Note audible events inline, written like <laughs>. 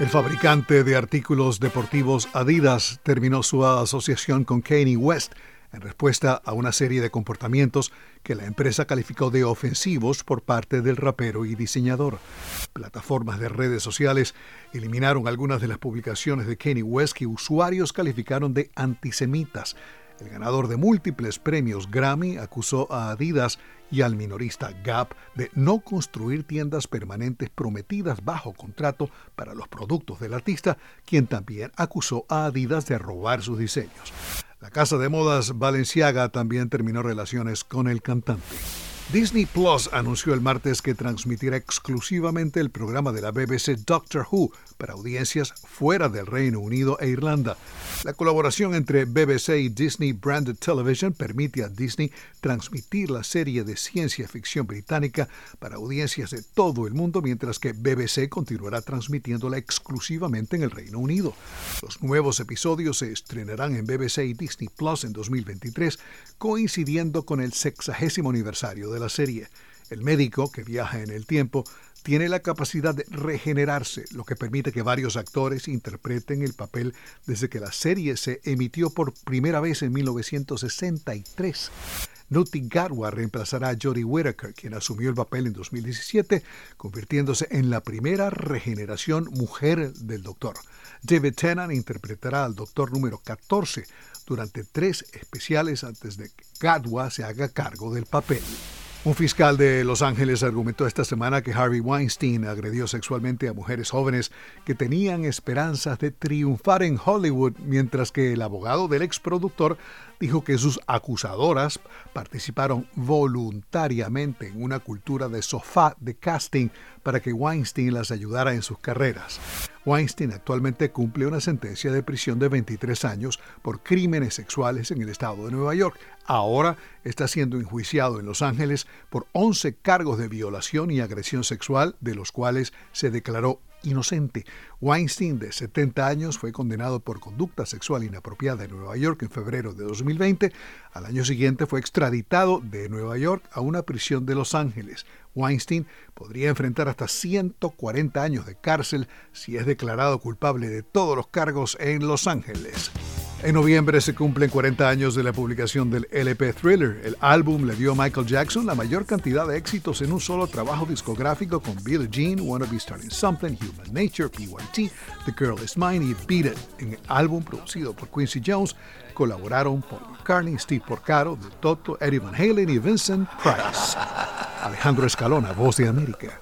El fabricante de artículos deportivos Adidas terminó su asociación con Kanye West en respuesta a una serie de comportamientos que la empresa calificó de ofensivos por parte del rapero y diseñador. Plataformas de redes sociales eliminaron algunas de las publicaciones de Kanye West que usuarios calificaron de antisemitas. El ganador de múltiples premios Grammy acusó a Adidas y al minorista Gap de no construir tiendas permanentes prometidas bajo contrato para los productos del artista, quien también acusó a Adidas de robar sus diseños. La casa de modas Balenciaga también terminó relaciones con el cantante. Disney Plus anunció el martes que transmitirá exclusivamente el programa de la BBC Doctor Who para audiencias fuera del Reino Unido e Irlanda. La colaboración entre BBC y Disney Branded Television permite a Disney transmitir la serie de ciencia ficción británica para audiencias de todo el mundo, mientras que BBC continuará transmitiéndola exclusivamente en el Reino Unido. Los nuevos episodios se estrenarán en BBC y Disney Plus en 2023, coincidiendo con el sexagésimo aniversario de la serie. El médico, que viaja en el tiempo, tiene la capacidad de regenerarse, lo que permite que varios actores interpreten el papel desde que la serie se emitió por primera vez en 1963. Nuti Gatwa reemplazará a Jodie Whittaker, quien asumió el papel en 2017, convirtiéndose en la primera regeneración mujer del Doctor. David Tennant interpretará al Doctor número 14 durante tres especiales antes de que Gatwa se haga cargo del papel. Un fiscal de Los Ángeles argumentó esta semana que Harvey Weinstein agredió sexualmente a mujeres jóvenes que tenían esperanzas de triunfar en Hollywood, mientras que el abogado del exproductor dijo que sus acusadoras participaron voluntariamente en una cultura de sofá de casting para que Weinstein las ayudara en sus carreras. Weinstein actualmente cumple una sentencia de prisión de 23 años por crímenes sexuales en el estado de Nueva York. Ahora está siendo enjuiciado en Los Ángeles por 11 cargos de violación y agresión sexual, de los cuales se declaró inocente. Weinstein, de 70 años, fue condenado por conducta sexual inapropiada en Nueva York en febrero de 2020. Al año siguiente fue extraditado de Nueva York a una prisión de Los Ángeles. Weinstein podría enfrentar hasta 140 años de cárcel si es declarado culpable de todos los cargos en Los Ángeles. En noviembre se cumplen 40 años de la publicación del LP Thriller. El álbum le dio a Michael Jackson la mayor cantidad de éxitos en un solo trabajo discográfico con Billie Jean, Wanna Be Starting Something, Human Nature, PYT, The Girl Is Mine y Beat It. En el álbum producido por Quincy Jones colaboraron Paul McCartney, Steve Porcaro, The Toto, Eddie Van Halen y Vincent Price. <laughs> Alejandro Escalona, Voz de América.